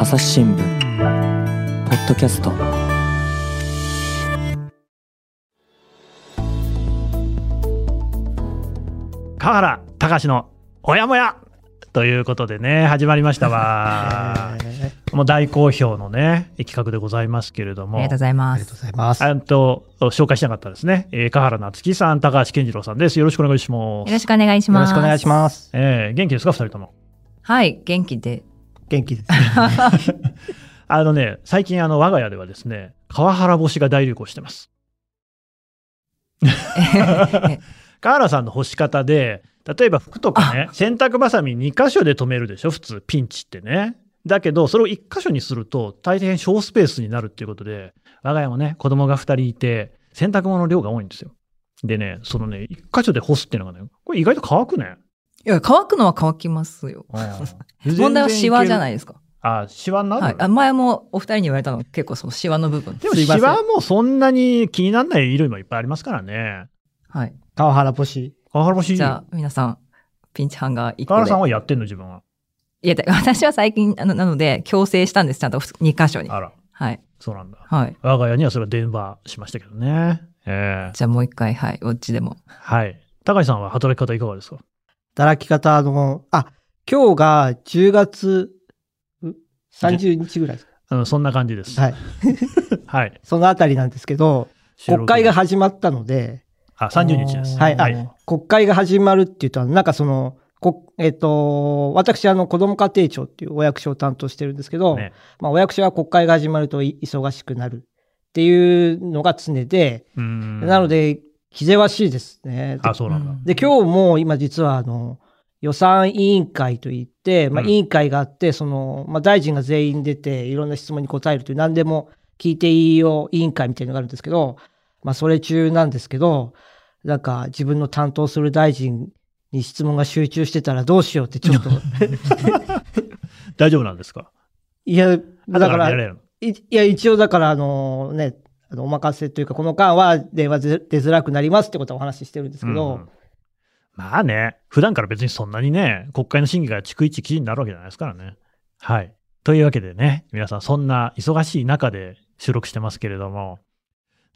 朝日新聞ポッドキャスト川原隆のおやもやということでね始まりましたわ もう大好評のね企画でございますけれどもありがとうございまありがとうす。ございます。あと紹介しなかったですね、えー、川原夏樹さん高橋健次郎さんですよろしくお願いしますよろしくお願いします。よろしくお願いします。えー元気ですか二人とも？はい、元気で。元気です。あのね最近あの我が家ではですね川原干しが大流行してます。川 原さんの干し方で例えば服とかね洗濯ばさみ2箇所で留めるでしょ普通ピンチってね。だけどそれを1箇所にすると大変小スペースになるっていうことで我が家もね子供が2人いて洗濯物の量が多いんですよ。でねそのね1箇所で干すっていうのがねこれ意外と乾くねいや、乾くのは乾きますよ。問題はシワじゃないいですか。あシワになる、はい。あ前もお二人に言われたの結構そのシワの部分。でもシワもそんなに気にならない色もいっぱいありますからねはい。川原干し。川原干しじゃあ、皆さん、ピンチハンガー1個で川原さん。はやってんの自分は？いや、だ私は最近、あの、なので、強制したんです。ちゃんと2箇所に。あらはい。そうなんだはい。我が家にはそれは電話しましたけどね。ええじゃあもう一回、はい。お家でも。はい。高橋さんは働き方いかがですか？働き方、あの、あ、今日が10月ん30日ぐらいですか。うん、そんな感じです。はい。はい。そのあたりなんですけど、国会が始まったので、あ、30日です。はい、はい。あ国会が始まるっていうと、なんかその、こえっ、と、私、あの、子ども家庭庁っていうお役所を担当してるんですけど、ねまあ、お役所は国会が始まるとい忙しくなるっていうのが常で、なの、で、気ぜわしいですね。あ、そうなんだ。うん。で、今日も今実はあの、予算委員会といって、まあ、うん。委員会があって、その、まあ、大臣が全員出て、いろんな質問に答えるという、何でも聞いていいよ委員会みたいなのがあるんですけど、まあ、それ中なんですけど、なんか自分の担当する大臣に質問が集中してたらどうしようってちょっと、大丈夫なんですか？いや、だからいや、一応だから、あのね、あのお任せというか、この間は電話出出づらくなりますってことはお話ししてるんですけど、うんまあね、普段から別にそんなにね、国会の審議が逐一記事になるわけじゃないですからね。はい。というわけでね、皆さんそんな忙しい中で収録してますけれども、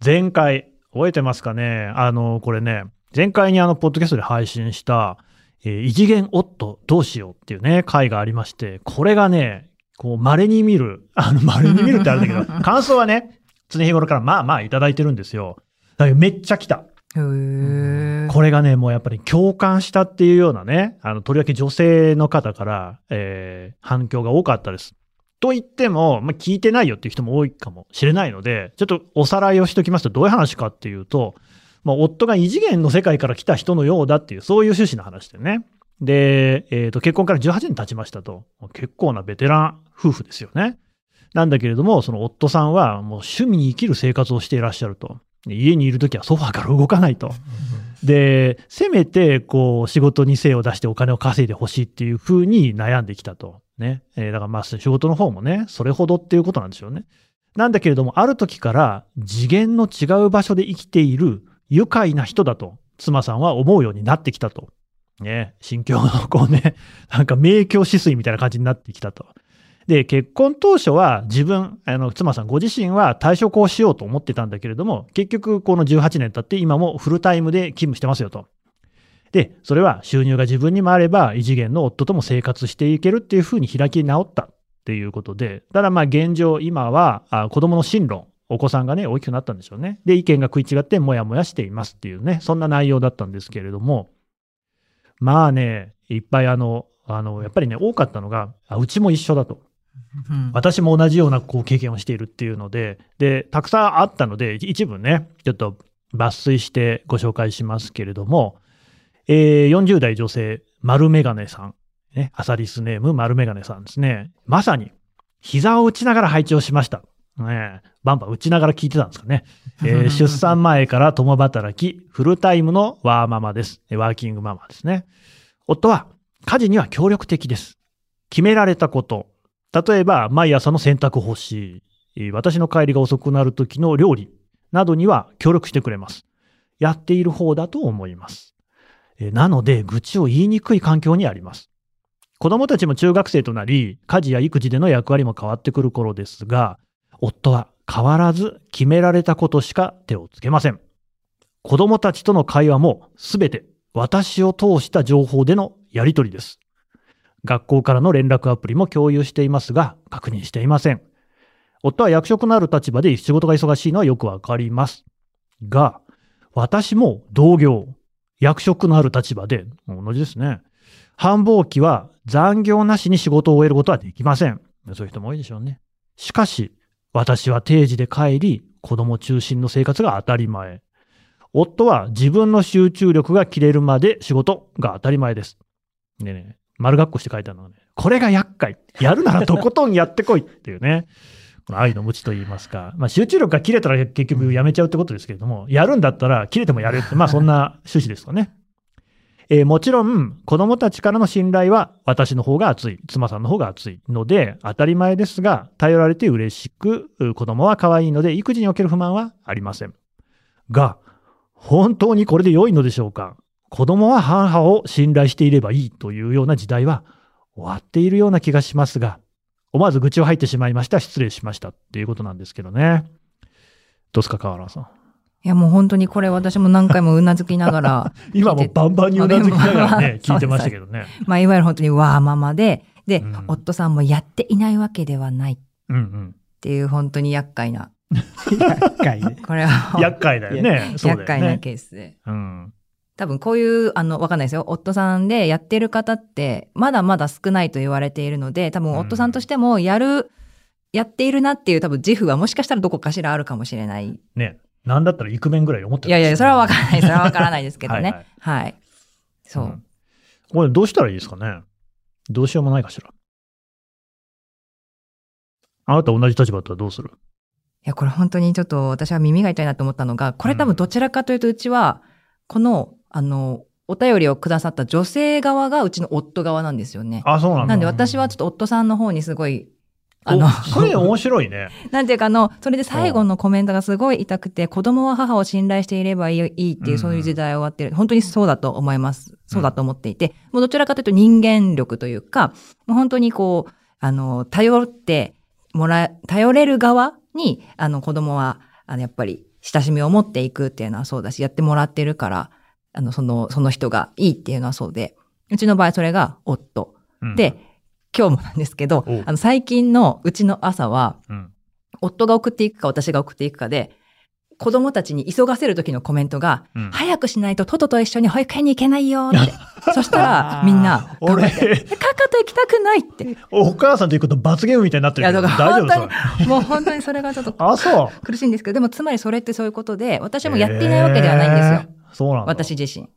前回、覚えてますかね？あの、これね、前回にあの、ポッドキャストで配信した、えー異次元夫どうしようっていうね、回がありまして、これがね、こう、稀に見る、あの、稀に見るってあるんだけど、感想はね、常日頃からまあまあいただいてるんですよ。だめっちゃ来た。これがね、もうやっぱり共感したっていうようなね、あの、とりわけ女性の方から、えー反響が多かったです。と言っても、まあ、聞いてないよっていう人も多いかもしれないので、ちょっとおさらいをしておきますと、どういう話かっていうと、まあ、夫が異次元の世界から来た人のようだっていう、そういう趣旨の話でね。で、えーと、結婚から18年経ちましたと。結構なベテラン夫婦ですよね。なんだけれども、その夫さんはもう趣味に生きる生活をしていらっしゃると。で家にいるときはソファーから動かないと。で、せめて、こう、仕事に精を出してお金を稼いでほしいっていうふうに悩んできたと。ね。えーだからまあ、仕事の方もね、それほどっていうことなんでしょうね。なんだけれども、ある時から次元の違う場所で生きている愉快な人だと、妻さんは思うようになってきたと。ね。心境のこうね、なんか明鏡止水みたいな感じになってきたと。で、結婚当初は自分、あの、妻さんご自身は退職をしようと思ってたんだけれども、結局この18年経って今もフルタイムで勤務してますよと。で、それは収入が自分にもあれば、異次元の夫とも生活していけるっていうふうに開き直ったっていうことで、ただまあ現状、今は子供の進路、お子さんがね、大きくなったんでしょうね。で、意見が食い違って、もやもやしていますっていうね、そんな内容だったんですけれども、まあね、いっぱいあの、あの、やっぱりね、多かったのが、あうちも一緒だと。うん私も同じようなこう経験をしているっていうので、で、たくさんあったので、一部ね、ちょっと抜粋してご紹介しますけれども、えー40代女性、丸メガネさん、ね、アサリスネーム丸メガネさんですね。まさに、膝を打ちながら配置をしました。ねえ、バンバン打ちながら聞いてたんですかね。えー 出産前から共働き、フルタイムのワーママです。えワーキングママですね。夫は家事には協力的です。決められたこと。例えば、毎朝の洗濯干し、私の帰りが遅くなる時の料理などには協力してくれます。やっている方だと思います。なので、愚痴を言いにくい環境にあります。子供たちも中学生となり、家事や育児での役割も変わってくる頃ですが、夫は変わらず決められたことしか手をつけません。子供たちとの会話もすべて私を通した情報でのやり取りです。学校からの連絡アプリも共有していますが、確認していません。夫は役職のある立場で仕事が忙しいのはよくわかります。が、私も同業、役職のある立場で、同じですね。繁忙期は残業なしに仕事を終えることはできません。そういう人も多いでしょうね。しかし、私は定時で帰り、子供中心の生活が当たり前。夫は自分の集中力が切れるまで仕事が当たり前です。ねね、丸括弧して書いてあるのはね、これが厄介。やるならとことんやってこいっていうね。この愛の無知と言いますか。まあ集中力が切れたら結局やめちゃうってことですけれども、やるんだったら切れてもやるって、まあそんな趣旨ですかね。えー、もちろん、子供たちからの信頼は私の方が厚い、妻さんの方が厚いので、当たり前ですが、頼られて嬉しく、子供は可愛いので、育児における不満はありません。が、本当にこれで良いのでしょうか？子供は母を信頼していればいいというような時代は終わっているような気がしますが、思わず愚痴を入ってしまいました。失礼しました。っていうことなんですけどね。どうですか、河原さん？いやもう本当にこれ私も何回もうなずきながら。今もバンバンにうなずきながらね、聞いてましたけどね。まあいわゆる本当にわーママで、で、うん、夫さんもやっていないわけではない。うんうん。っていう本当に厄介な。厄介ね。これは。厄介だよね。厄介なケースで。うん。多分こういう、あの、わかんないですよ。夫さんでやってる方って、まだまだ少ないと言われているので、多分夫さんとしてもやる、うん、やっているなっていう多分自負はもしかしたらどこかしらあるかもしれない。ね。なんだったらイクメンぐらい思ってる、いやいや、それはわからない。それはわからないですけどね。はい、はい、はい。そう、うん、これどうしたらいいですかね？どうしようもないかしら。あなた同じ立場だったらどうする？いや、これ本当にちょっと私は耳が痛いなと思ったのが、これ多分どちらかというとうちは、この、あの、お便りをくださった女性側がうちの夫側なんですよね。あ、そうなんなんで私はちょっと夫さんの方にすごいあの、それ面白いね。なんていうか、あの、それで最後のコメントがすごい痛くて、子供は母を信頼していればいいっていう、そういう時代終わってる。本当にそうだと思います。そうだと思っていて、もうどちらかというと人間力というか、もう本当にこう、あの、頼ってもらえ、頼れる側に、あの、子供は、あの、やっぱり親しみを持っていくっていうのはそうだし、やってもらってるから、あの、その、その人がいいっていうのはそうで、うちの場合それが夫。うん、で、今日もなんですけど、あの最近のうちの朝は、うん、夫が送っていくか私が送っていくかで、子供たちに急がせる時のコメントが、うん、早くしないとトトと一緒に保育園に行けないよって。そしたら みんな、俺、カカと行きたくないって。お母さんということ罰ゲームみたいになってるけど、大丈夫もう本当にそれがちょっと 苦しいんですけど、でもつまりそれってそういうことで、私もやっていないわけではないんですよ。えー、そうなん私自身。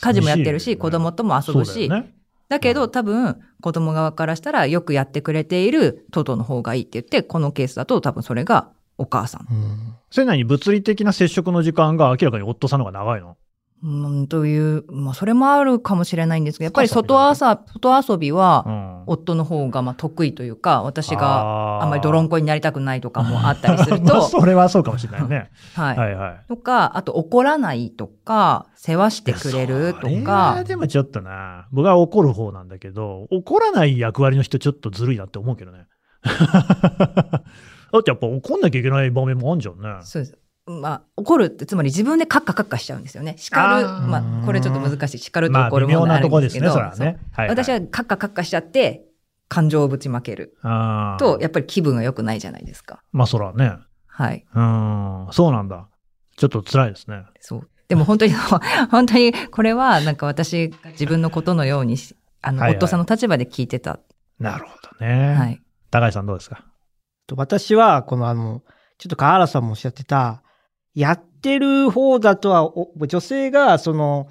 家事もやってるし、ね、子供とも遊ぶし、ね、だけど多分子供側からしたらよくやってくれているトトの方がいいって言って、このケースだと多分それがお母さん。うん、それなに物理的な接触の時間が明らかに夫さんの方が長いの？うん、という、まあ、それもあるかもしれないんですけど、やっぱり外遊びは、夫の方がまあ得意というか、私があんまり泥んこになりたくないとかもあったりすると。それはそうかもしれないね。はい。はいはい。とか、あと怒らないとか、世話してくれるとか。でもちょっとな、僕は怒る方なんだけど、怒らない役割の人ちょっとずるいなって思うけどね。だってやっぱ怒んなきゃいけない場面もあるじゃんね。そうです。まあ、怒るって、つまり自分でカッカカッカしちゃうんですよね。叱る。まあ、これちょっと難しい。叱ると怒るものがあるんですけど。まあ、ねねはいはい、私はカッカカッカしちゃって、感情をぶちまける。と、やっぱり気分が良くないじゃないですか。まあ、そらね。はい。うん、そうなんだ。ちょっと辛いですね。そう。でも本当に、本当に、これは、なんか私、自分のことのように、あの、はいはい、夫さんの立場で聞いてた。なるほどね。はい。高井さんどうですか？私は、このあの、ちょっと河原さんもおっしゃってた、やってる方だとは、女性が、その、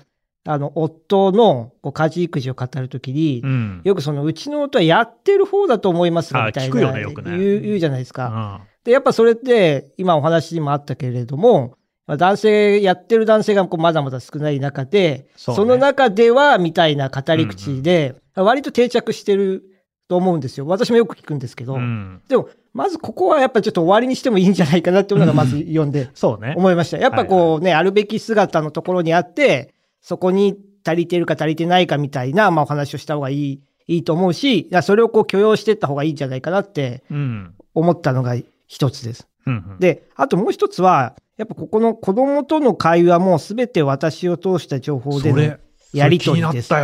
あの、夫のこう家事育児を語るときに、うん、よくその、うちの夫はやってる方だと思いますみたいな。聞くよね、よくね。言う言うじゃないですか。うん、で、やっぱそれって、今お話にもあったけれども、男性、やってる男性がこうまだまだ少ない中で、そ、ね,、の中では、みたいな語り口で、割と定着してると思うんですよ。私もよく聞くんですけど。うん、でも、まずここはやっぱりちょっと終わりにしてもいいんじゃないかなっていうのがまず読んで、そうね。思いました。やっぱこうね、あるべき姿のところにあって、そこに足りてるか足りてないかみたいな、まあお話をした方がいい、いいと思うし、それをこう許容していった方がいいんじゃないかなってうん。思ったのが一つです。うんうん、で、あともう一つは、やっぱここの子供との会話も全て私を通した情報でのそれ、やり取りです。で、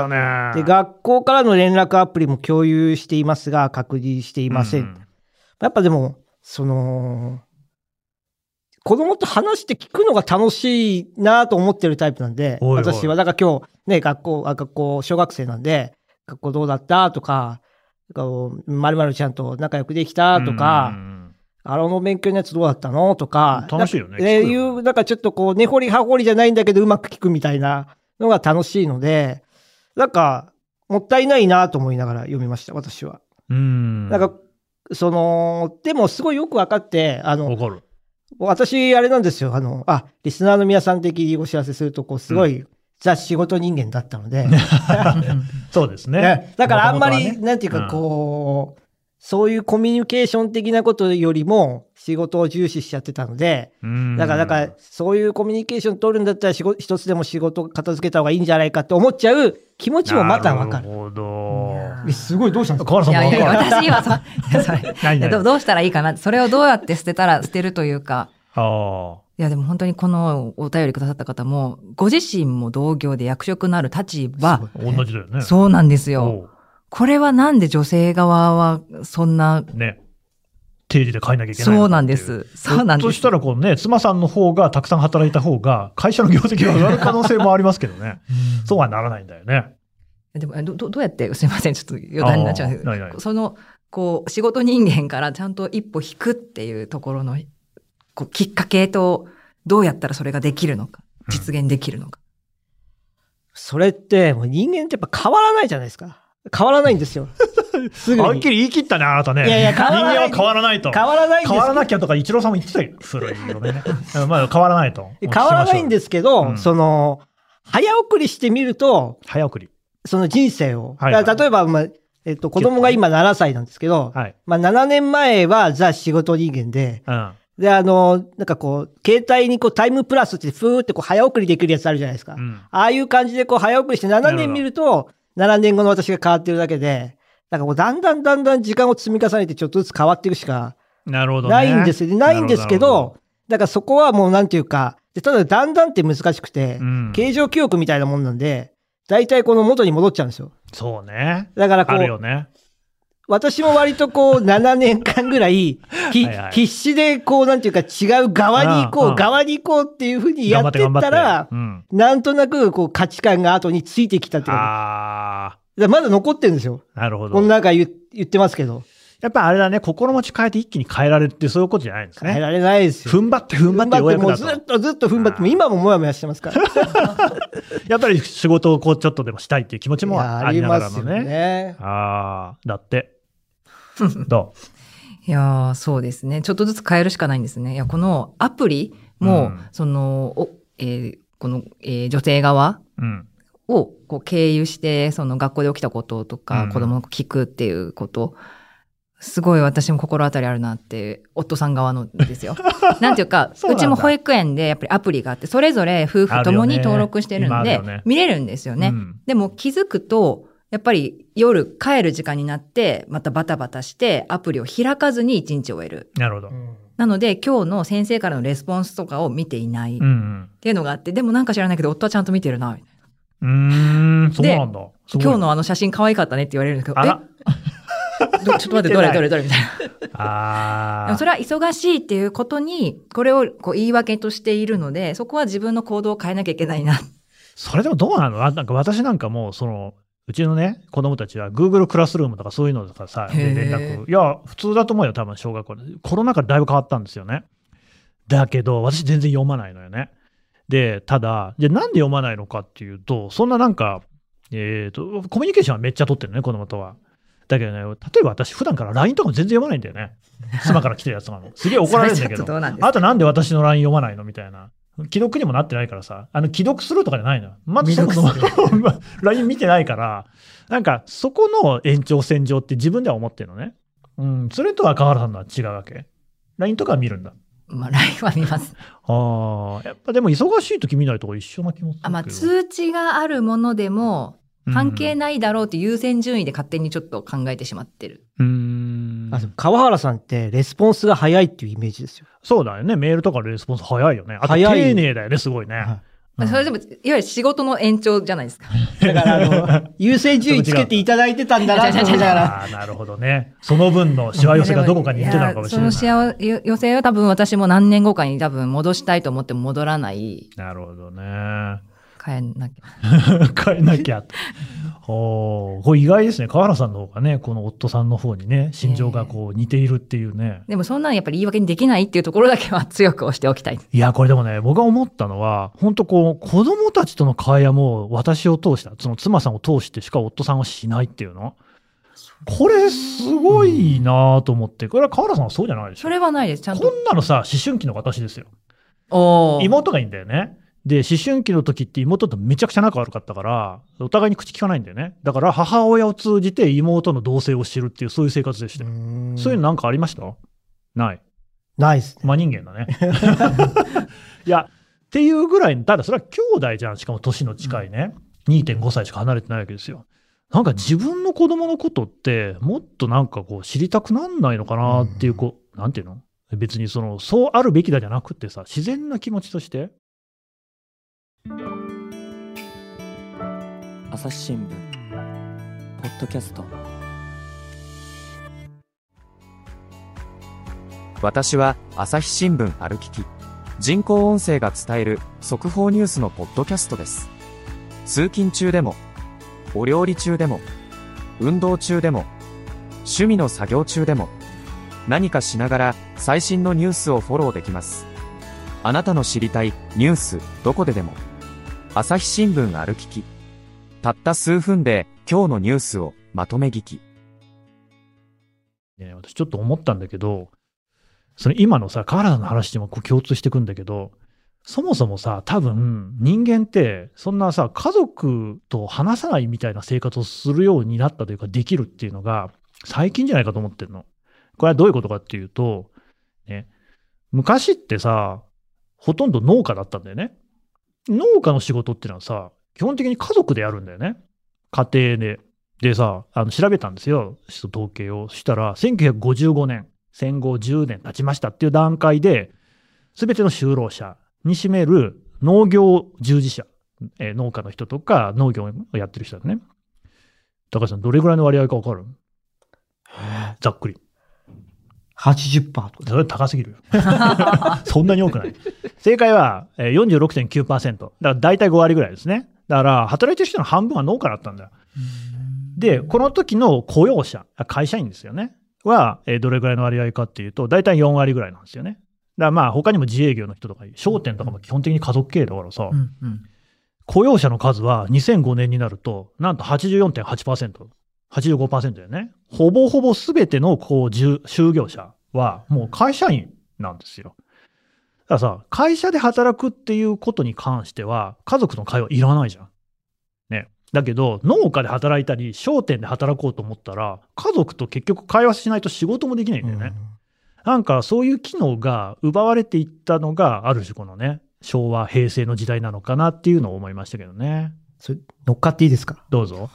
学校からの連絡アプリも共有していますが、確認していません。うん。やっぱでも、その、子供と話して聞くのが楽しいなと思ってるタイプなんで、おいおい。私は、だから今日、ね、学校、あ学校、小学生なんで、学校どうだったとか、まるまるちゃんと仲良くできたとか、うんあの勉強のやつどうだったのとか、楽しいよねえいう、なんかちょっとこう、根掘り葉掘りじゃないんだけど、うまく聞くみたいなのが楽しいので、なんか、もったいないなと思いながら読みました、私は。うん。なんか、その、でもすごいよく分かって、あの、わかる。私、あれなんですよ、あの、あ、リスナーの皆さん的にお知らせすると、こう、すごい、ザ仕事人間だったので、そうですねね。だからあんまり、ねなんていうかこう、そういうコミュニケーション的なことよりも仕事を重視しちゃってたので、うんだから、だから、そういうコミュニケーション取るんだったら仕事、一つでも仕事片付けた方がいいんじゃないかって思っちゃう気持ちもまたわかる。なるほど。えすごい、どうしたんですか？河原さんいやいや、もわかる。私今そ、それ何々どどうしたらいいかな？それをどうやって捨てたら捨てるというか、あいやでも本当にこのお便りくださった方も、ご自身も同業で役職のある立場、あ、同じだよね。そうなんですよ。これはなんで女性側はそんな、ね。定時で帰んなきゃいけないのかっていそうなんです。そうなんです。ひょっとしたらこうね、妻さんの方がたくさん働いた方が、会社の業績が上がる可能性もありますけどね。そうはならないんだよね。でもえどどどうやって、すいません、ちょっと余談になっちゃうんですあーないないその、こう、仕事人間からちゃんと一歩引くっていうところの、こう、きっかけと、どうやったらそれができるのか、実現できるのか。それって、もう人間ってやっぱ変わらないじゃないですか。変わらないんですよ。すぐに。はっきり言い切ったね、あなたね。いやいや変わらない人間は変わらないと。変わらないんです変わらなきゃとか、イチローさんも言ってたよ。古いよね。うんまあ、変わらないと。変わらないんですけど、うんその、早送りしてみると、早送り。その人生を。はいはい例えば、まあ、えっと、子供が今7歳なんですけど、はい。まあ7年前はザ仕事人間で、うん。で、あの、なんかこう、携帯にこうタイムプラスってふーってこう早送りできるやつあるじゃないですか。うん。ああいう感じでこう早送りして7年見ると、7年後の私が変わってるだけで、なんかこうだんだんだんだん時間を積み重ねてちょっとずつ変わっていくしかなるほどね。ないんですよ。ないんですけど、だからそこはもうなんていうか、でただだんだんって難しくて、うん形状記憶みたいなもんなんで、大体この元に戻っちゃうんですよ。そうね。だからこう、あるよね。私も割とこう 7年間ぐらい、ひはいはい必死でこうなんていうか違う側に行こう、うんうん側に行こうっていうふうにやってったら、うん。なんとなくこう価値観が後についてきたっていうか、まだ残ってるんですよ。あ、なるほど。この中言言ってますけど、やっぱあれだね、心持ち変えて一気に変えられるってそういうことじゃないんですね。変えられないですよ。踏ん張って踏ん張ってようやくだもうずっと。とずっと踏ん張って、もう今ももやもやしてますから。やっぱり仕事をこうちょっとでもしたいっていう気持ちもありながらますよのね。ね。ああ、だって。どいやーそうですね。ちょっとずつ変えるしかないんですね。いや、このアプリも、うんその、おえーこの、えー女性側ううん。をこう経由して、その学校で起きたこととか、うん子供の聞くっていうこと、すごい私も心当たりあるなって、夫さん側のですよ。なんていうか、そううちも保育園でやっぱりアプリがあって、それぞれ夫婦ともに登録してるんで、ね見れるんですよね。うんでも気づくと、やっぱり夜帰る時間になって、またバタバタして、アプリを開かずに一日終える。なるほど。なので、今日の先生からのレスポンスとかを見ていないっ。ていうのがあって、でもなんか知らないけど、夫はちゃんと見てるな、みたいなうーん、そうなんだ。今日のあの写真可愛かったねって言われるんですけど、え？どちょっと待って、どれどれどれみたいな。ああ。でもそれは忙しいっていうことに、これをこう言い訳としているので、そこは自分の行動を変えなきゃいけないな。それでもどうなの？あなんか私なんかもう、その、うちのね、子供たちは Google クラスルームとかそういうのとかさ、連絡。いや、普通だと思うよ、多分小学校で。コロナ禍でだいぶ変わったんですよね。だけど、私全然読まないのよね。で、ただ、じゃあなんで読まないのかっていうと、そんななんか、えっ、と、コミュニケーションはめっちゃ取ってるね、子供とは。だけどね、例えば私、普段から LINE とかも全然読まないんだよね。妻から来てるやつとかも。すげえ怒られるんだけど。どうなんですか？あなたなんで私の LINE 読まないの？みたいな。既読にもなってないからさ。あの、既読するとかじゃないのよ。まずそもそも LINE 見てないから、なんか、そこの延長線上って自分では思ってるのね。うん、それとは川原さんのは違うわけ。LINE とかは見るんだ。まあ、LINE は見ます。ああ、やっぱでも忙しい時見ないと一緒な気もする。あまあ、通知があるものでも、関係ないだろうって優先順位で勝手にちょっと考えてしまってる。うーんあでも川原さんってレスポンスが早いっていうイメージですよ。そうだよね。メールとかのレスポンス早いよね。あと早い丁寧だよね、すごいね。はいうんそれでも、いわゆる仕事の延長じゃないですか。だからあの、優先順位つけていただいてたんだなと思いながら。ああ、なるほどね。その分のしわ寄せがどこかに行ってたのかもしれない。やその幸寄は多分私も何年後かに多分戻したいと思っても戻らない。なるほどね。変えなきゃ。変えなきゃ。おーこれ意外ですね。川原さんの方がね、この夫さんの方にね、心情がこう似ているっていうね。でもそんなんやっぱり言い訳にできないっていうところだけは強く押しておきたい。いや、これでもね、僕が思ったのは、本当こう、子供たちとの会話も私を通した、その妻さんを通してしか夫さんはしないっていうのこれすごいなと思って、これは川原さんはそうじゃないでしょそれはないです。ちゃんこと。んなのさ、思春期の私ですよ。妹がいいんだよね。で、思春期の時って妹とめちゃくちゃ仲悪かったから、お互いに口聞かないんだよね。だから母親を通じて妹の同性を知るっていう、そういう生活でしたよ。そういうのなんかありました？ない。ないですね。真人間だね。いや、っていうぐらい、ただそれは兄弟じゃん。しかも年の近いね。2.5歳しか離れてないわけですよ。なんか自分の子供のことって、もっとなんかこう知りたくなんないのかなっていう、こう、なんていうの？別にその、そうあるべきだじゃなくってさ、自然な気持ちとして。朝日新聞ポッドキャスト。私は朝日新聞歩きき。人工音声が伝える速報ニュースのポッドキャストです。通勤中でもお料理中でも運動中でも趣味の作業中でも何かしながら最新のニュースをフォローできます。あなたの知りたいニュースどこででも。朝日新聞歩ききたった数分で今日のニュースをまとめ聞きね、私ちょっと思ったんだけど、その今のさ、河原さんの話にもこう共通してくんだけど、そもそもさ、多分人間って、そんなさ、家族と話さないみたいな生活をするようになったというか、できるっていうのが、最近じゃないかと思ってるの。これはどういうことかっていうと、ね、昔ってさ、ほとんど農家だったんだよね。農家の仕事ってのはさ、基本的に家族でやるんだよね。家庭で。でさ、あの調べたんですよ、統計を。したら、1955年、戦後10年経ちましたっていう段階で、すべての就労者に占める農業従事者、えー農家の人とか農業をやってる人だね。高橋さん、どれぐらいの割合かわかる？ざっくり。80%とか。それ高すぎるよ。そんなに多くない。正解はえー46.9%。だから大体5割ぐらいですね。だから働いてる人の半分は農家だったんだよ。で、この時の雇用者、あ会社員ですよね。は、えーどれぐらいの割合かっていうと、大体4割ぐらいなんですよね。だからまあ他にも自営業の人とか、商店とかも基本的に家族経営だからさ、うんうん雇用者の数は2005年になると、なんと84.8%、85%だよね。ほぼほぼ全てのこう就就業者はもう会社員なんですよ。だからさ、会社で働くっていうことに関しては、家族の会話いらないじゃん。ね。だけど、農家で働いたり、商店で働こうと思ったら、家族と結局会話しないと仕事もできないんだよね。なんかそういう機能が奪われていったのが、ある種このね、昭和、平成の時代なのかなっていうのを思いましたけどね。それ乗っかっていいですか？どうぞ。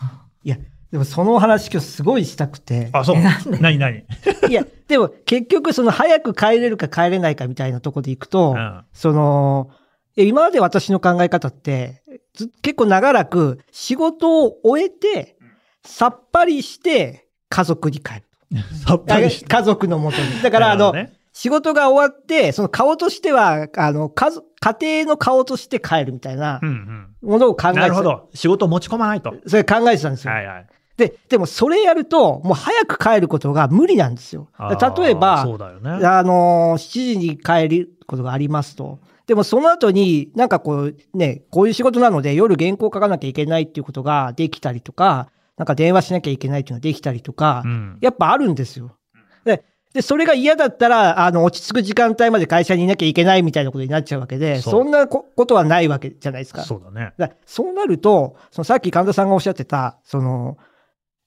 いや、でもそのお話今日すごいしたくて。あ、そう。何何？いや、でも結局その早く帰れるか帰れないかみたいなところでいくと、うん。その、え今まで私の考え方って、ず結構長らく仕事を終えて、さっぱりして家族に帰る。さっぱりして。家族のもとに。だから、あの、ね仕事が終わって、その顔としては、あの、家族家庭の顔として帰るみたいなうんうん。ものを考えてたなるほ。ど。仕事を持ち込まないと。それ考えてたんですよ。はいはい。で、でもそれやると、もう早く帰ることが無理なんですよ。例えば、そうだよね。あのー、7時に帰ることがありますと。でもその後に、なんかこう、ね、こういう仕事なので夜原稿書かなきゃいけないっていうことができたりとか、なんか電話しなきゃいけないっていうのができたりとか、うん。やっぱあるんですよ。で、で、それが嫌だったら、あの、落ち着く時間帯まで会社にいなきゃいけないみたいなことになっちゃうわけで、そんなこことはないわけじゃないですか。そうだね。だそうなると、そのさっき神田さんがおっしゃってた、その、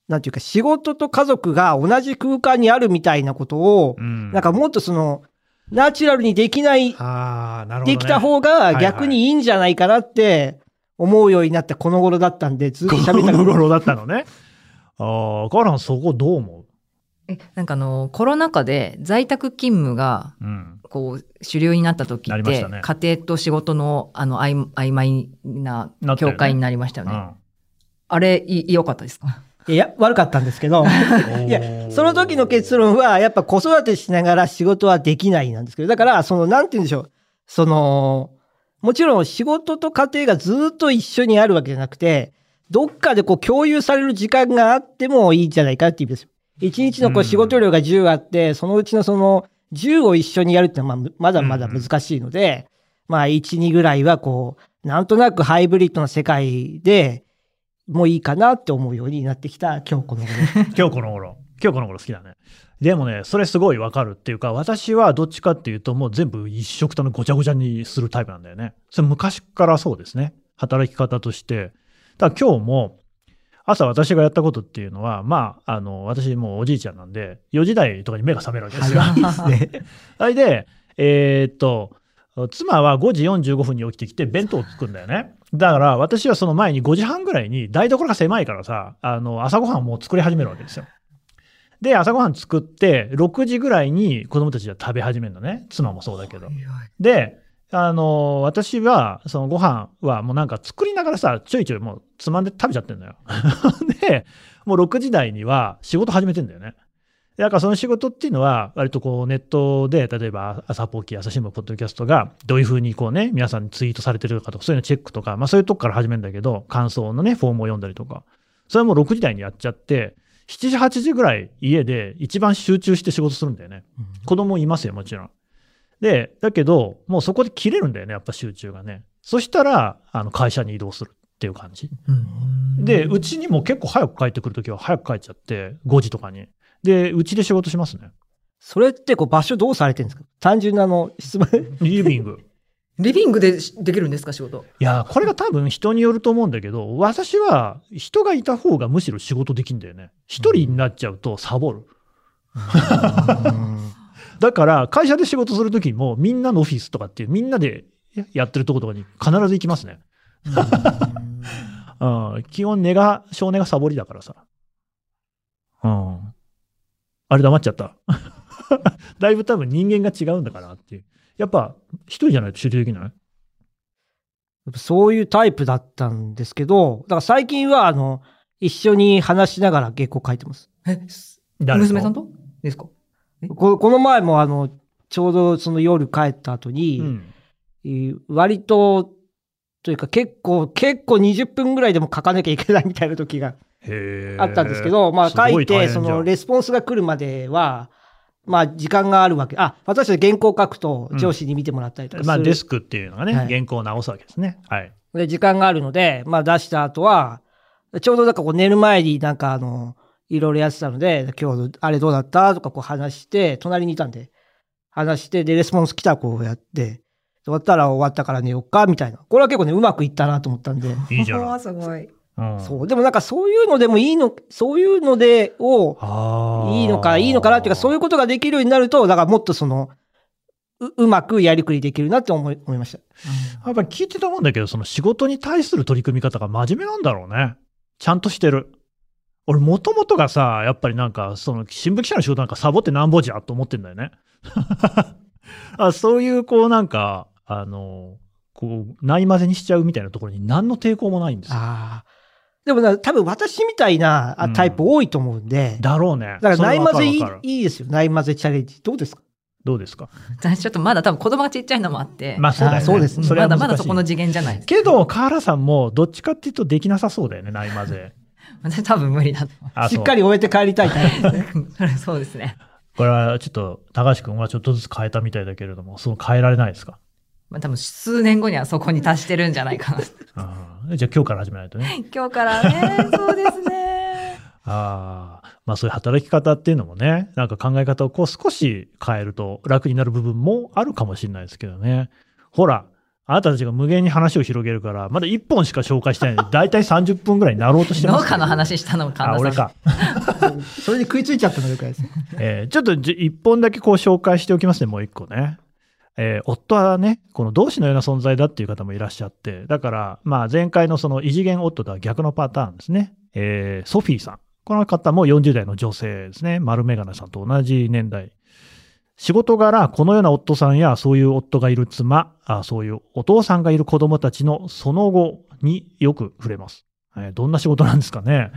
なんていうか、仕事と家族が同じ空間にあるみたいなことを、うん。なんかもっとその、ナチュラルにできない、ああ、なるほど、ね。できた方が逆にいいんじゃないかなって思うようになったこの頃だったんで、ずっとこ喋ったの頃だったのね。ああ、カーランそこどう思えなんかあの、コロナ禍で在宅勤務が、ううん。こう、主流になった時って、ね家庭と仕事の、あの、曖曖昧な境界になりましたよね。うんあれ、い良かったですか？いや、悪かったんですけど、いや、その時の結論は、やっぱ子育てしながら仕事はできないなんですけど、だから、その、なんて言うんでしょう。その、もちろん仕事と家庭がずっと一緒にあるわけじゃなくて、どっかでこう共有される時間があってもいいんじゃないかっていう意味ですよ。一日のこううん仕事量が10あって、そのうちのその10を一緒にやるってのはまあまだまだ難しいので、まあ1、2ぐらいはこう、なんとなくハイブリッドな世界でもういいかなって思うようになってきた今日この頃。今日この頃。今日この頃好きだね。でもね、それすごいわかるっていうか、私はどっちかっていうと、もう全部一色たのごちゃごちゃにするタイプなんだよね。それ昔からそうですね。働き方として。だから今日も、朝私がやったことっていうのは、まあ、あの、私もうおじいちゃんなんで、4時台とかに目が覚めるわけですよ。それで、えーっと、妻は5時45分に起きてきて弁当を作るんだよね。だから私はその前に5時半ぐらいに台所が狭いからさ、あの、朝ごはんをもう作り始めるわけですよ。で、朝ごはん作って、6時ぐらいに子供たちは食べ始めるのね。妻もそうだけど。で、あの、私は、そのご飯はもうなんか作りながらさ、ちょいちょいもうつまんで食べちゃってんのよ。で、もう6時台には仕事始めてんだよね。でだからその仕事っていうのは、割とこうネットで、例えば朝ポーキー、朝日新聞、ポッドキャストがどういうふうにこうね、皆さんにツイートされてるかとか、そういうのチェックとか、まあそういうとこから始めるんだけど、感想のね、フォームを読んだりとか、それも6時台にやっちゃって、7時、8時ぐらい家で一番集中して仕事するんだよね。子供いますよ、もちろん。で、だけど、もうそこで切れるんだよね、やっぱ集中がね。そしたら、あの、会社に移動するっていう感じ。で、うちにも結構早く帰ってくるときは早く帰っちゃって、5時とかに。で、うちで仕事しますね。それってこう場所どうされてるんですか？単純なあの質問。リビング。リビングでできるんですか、仕事？いや、これが多分人によると思うんだけど、私は人がいた方がむしろ仕事できんだよね。一人になっちゃうとサボる。だから、会社で仕事するときも、みんなのオフィスとかっていう、みんなでやってるとことかに必ず行きますね。うん、基本、根が、少年がサボりだからさ。うん。あれ黙っちゃった。だいぶ多分人間が違うんだからっていう。やっぱ、一人じゃないと集中できない？そういうタイプだったんですけど、だから最近はあの、一緒に話しながら原稿書いてます。え、娘さんと？ですか？ここの前もあの、ちょうどその夜帰った後に、うん。えー割と、というか結構、結構20分ぐらいでも書かなきゃいけないみたいな時があったんですけど、まあ書いて、そのレスポンスが来るまでは、まあ時間があるわけ。あ、私は原稿書くと上司に見てもらったりとかする。まあ、デスクっていうのがね、はい原稿を直すわけですね。はい。で、時間があるので、まあ出した後は、ちょうどなんかこう寝る前になんかあの、いろいろやってたので、今日あれどうだったとかこう話して、隣にいたんで、話して、で、レスポンス来たらこうやって、終わったら終わったから寝ようか、みたいな。これは結構ね、うまくいったなと思ったんで。いいじゃない。すごい。うん、そう。でもなんかそういうのでもいいの、そういうので、を、いいのか、いいのかなっていうか、そういうことができるようになると、だからもっとその、ううまくやりくりできるなって思い思いました。やっぱり聞いてたもんだけど、その仕事に対する取り組み方が真面目なんだろうね。ちゃんとしてる。俺、もともとがさ、やっぱりなんか、その、新聞記者の仕事なんかサボってなんぼじゃと思ってんだよね。あそういう、こうなんか、あの、こう、ないまぜにしちゃうみたいなところに何の抵抗もないんですよ。ああ。でもな、多分私みたいなタイプ多いと思うんで、だろうね。だから、それないまぜいいいいですよ。ないまぜチャレンジ。どうですか？どうですか？私ちょっとまだ多分子供がちっちゃいのもあって、まあそうだよね。あそうですねまだまだそこの次元じゃないです。けど、河原さんも、どっちかっていうとできなさそうだよね、ないまぜ。私多分無理だとしっかり終えて帰りたいタイ。そうですね。これはちょっと、高橋君はちょっとずつ変えたみたいだけれども、そう変えられないですか？まあ多分数年後にはそこに達してるんじゃないかな。うんじゃあ今日から始めないとね。今日からね、そうですね。ああ、まあそういう働き方っていうのもね、なんか考え方をこう少し変えると楽になる部分もあるかもしれないですけどね。ほら、あなたたちが無限に話を広げるから、まだ1本しか紹介してないので、だいたい30分ぐらいになろうとしてます。農家の話したのかあ、俺か。それで食いついちゃったのがよくないです。えーちょっとじ1本だけこう紹介しておきますね、もう1個ね。えー夫はね、この同志のような存在だっていう方もいらっしゃって、だから、まあ前回のその異次元夫とは逆のパターンですね。えーソフィーさん。この方も40代の女性ですね。丸メガネさんと同じ年代。仕事柄、このような夫さんやそういう夫がいる妻、あそういうお父さんがいる子供たちのその後によく触れます。えーどんな仕事なんですかね。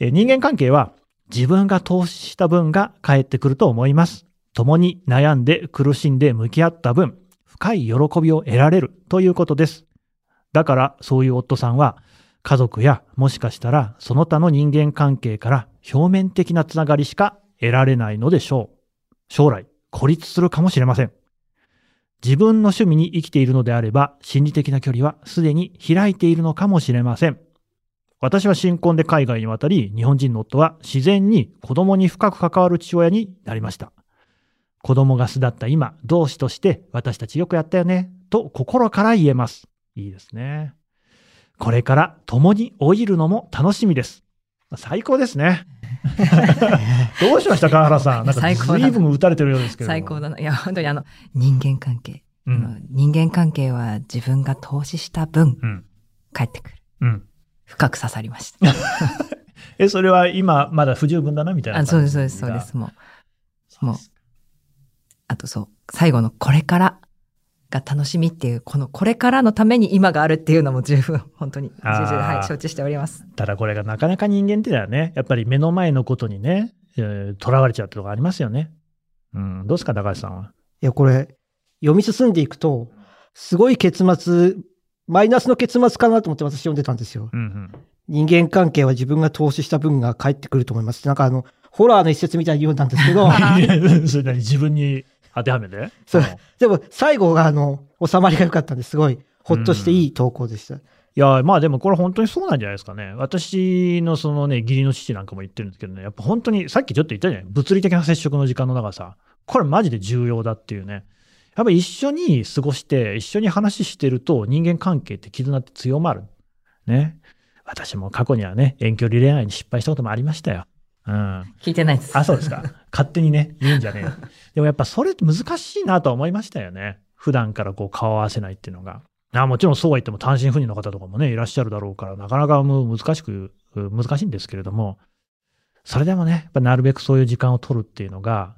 えー人間関係は自分が投資した分が返ってくると思います。共に悩んで苦しんで向き合った分、深い喜びを得られるということです。だからそういう夫さんは家族やもしかしたらその他の人間関係から表面的なつながりしか得られないのでしょう。将来孤立するかもしれません。自分の趣味に生きているのであれば心理的な距離はすでに開いているのかもしれません。私は新婚で海外に渡り、日本人の夫は自然に子供に深く関わる父親になりました。子供が巣立った今、同志として私たちよくやったよね、と心から言えます。いいですね。これから共に老いるのも楽しみです。最高ですね。どうしました川原さん。なんか随分打たれてるようですけど。最高だな。いや、本当にあの、人間関係。うん。人間関係は自分が投資した分、うん。返ってくる。うん。深く刺さりました。え、それは今まだ不十分だなみたいなあ感じそうです、そうです、そうです。もう、が。もうあとそう、最後のこれからが楽しみっていう、このこれからのために今があるっていうのも十分、本当に、重々、はい、承知しております。ただこれがなかなか人間っていうのはね、やっぱり目の前のことにね、えー囚われちゃうってとこありますよね。うん。どうですか、高橋さんは？いや、これ、読み進んでいくと、すごい結末、マイナスの結末かなと思って私読んでたんですよ。うんうん。人間関係は自分が投資した分が返ってくると思います。なんかあの、ホラーの一節みたいに言うんなんですけど、それなに自分に当てはめてそううんでも最後があの、収まりが良かったんですごい、ほっとしていい投稿でした。いや、まあでもこれ本当にそうなんじゃないですかね。私のそのね、義理の父なんかも言ってるんですけどね、やっぱ本当に、さっきちょっと言ったじゃない？物理的な接触の時間の長さ。これマジで重要だっていうね。やっぱ一緒に過ごして、一緒に話してると人間関係って絆って強まる。ね。私も過去にはね、遠距離恋愛に失敗したこともありましたよ。うん。聞いてないです。あ、そうですか。勝手にね、言うんじゃねえよ。でもやっぱそれって難しいなとは思いましたよね。普段からこう顔を合わせないっていうのが。あもちろんそうは言っても単身赴任の方とかもね、いらっしゃるだろうから、なかなかもう難しく、う難しいんですけれども、それでもね、やっぱなるべくそういう時間を取るっていうのが、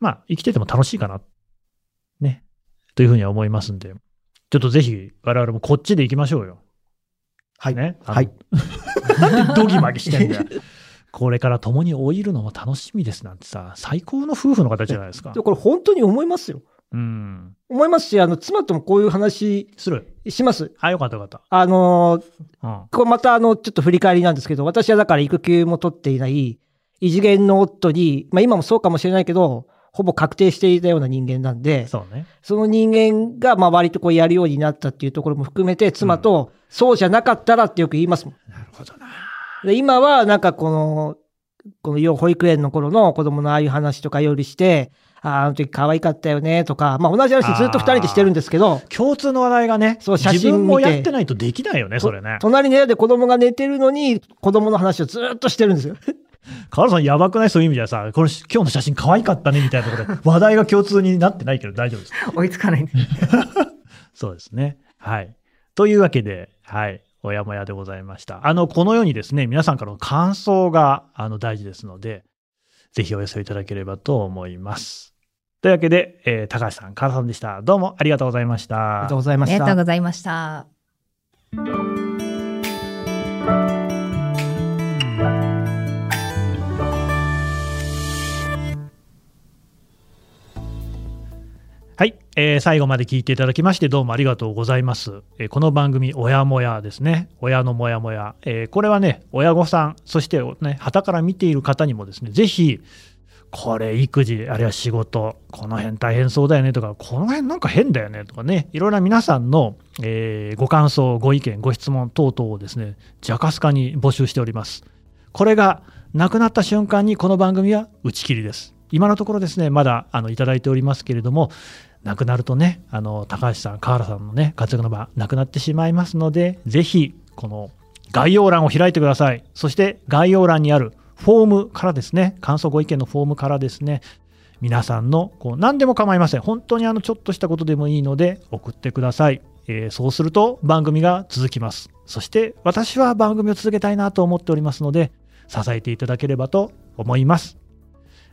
まあ、生きてても楽しいかな。ね。というふうには思いますんで、ちょっとぜひ我々もこっちで行きましょうよ。はい。ね。はい。なんでドギマギしてんだよ。これから共に老いるのも楽しみですなんてさ、最高の夫婦の形じゃないですかこれ本当に思いますよ。うん。思いますし、あの、妻ともこういう話する。します。あ、よかったよかった。あのーうん。これまたあの、ちょっと振り返りなんですけど、私はだから育休も取っていない、異次元の夫に、まあ今もそうかもしれないけど、ほぼ確定していたような人間なんで、そうね。その人間がまあ割とこうやるようになったっていうところも含めて、妻と、そうじゃなかったらってよく言いますもん。なるほどな。で今はなんかこの、この幼保育園の頃の子供のああいう話とかよりして、ああ、あの時可愛かったよねとか、まあ同じ話ずっと二人でしてるんですけど、共通の話題がね、そう写真自分もやってないとできないよね、それね。隣の部屋で子供が寝てるのに、子供の話をずっとしてるんですよ。カールさんやばくない？そういう意味ではさ、これ今日の写真可愛かったねみたいなところで、話題が共通になってないけど大丈夫です。追いつかない。そうですね。はい。というわけで、はい。おやもやでございました。あの、このようにですね、皆さんからの感想が、あの、大事ですので、ぜひお寄せいただければと思います。というわけで、えー高橋さん、カールさんでした。どうもありがとうございました。ありがとうございまありした。がとうございました。はい、えー最後まで聞いていただきましてどうもありがとうございます。えーこの番組、親もやですね。親のもやもや。えーこれはね、親御さん、そしてね、旗から見ている方にもですね、ぜひ、これ育児、あるいは仕事、この辺大変そうだよねとか、この辺なんか変だよねとかね、いろいろな皆さんの、えーご感想、ご意見、ご質問等々をですね、ジャカスカに募集しております。これがなくなった瞬間にこの番組は打ち切りです。今のところですね、まだあのいただいておりますけれども、なくなるとね、あの高橋さん、河原さんのね、活躍の場、なくなってしまいますので、ぜひ、この概要欄を開いてください。そして概要欄にあるフォームからですね、感想ご意見のフォームからですね、皆さんのこう何でも構いません。本当にあのちょっとしたことでもいいので送ってください。えーそうすると番組が続きます。そして私は番組を続けたいなと思っておりますので、支えていただければと思います。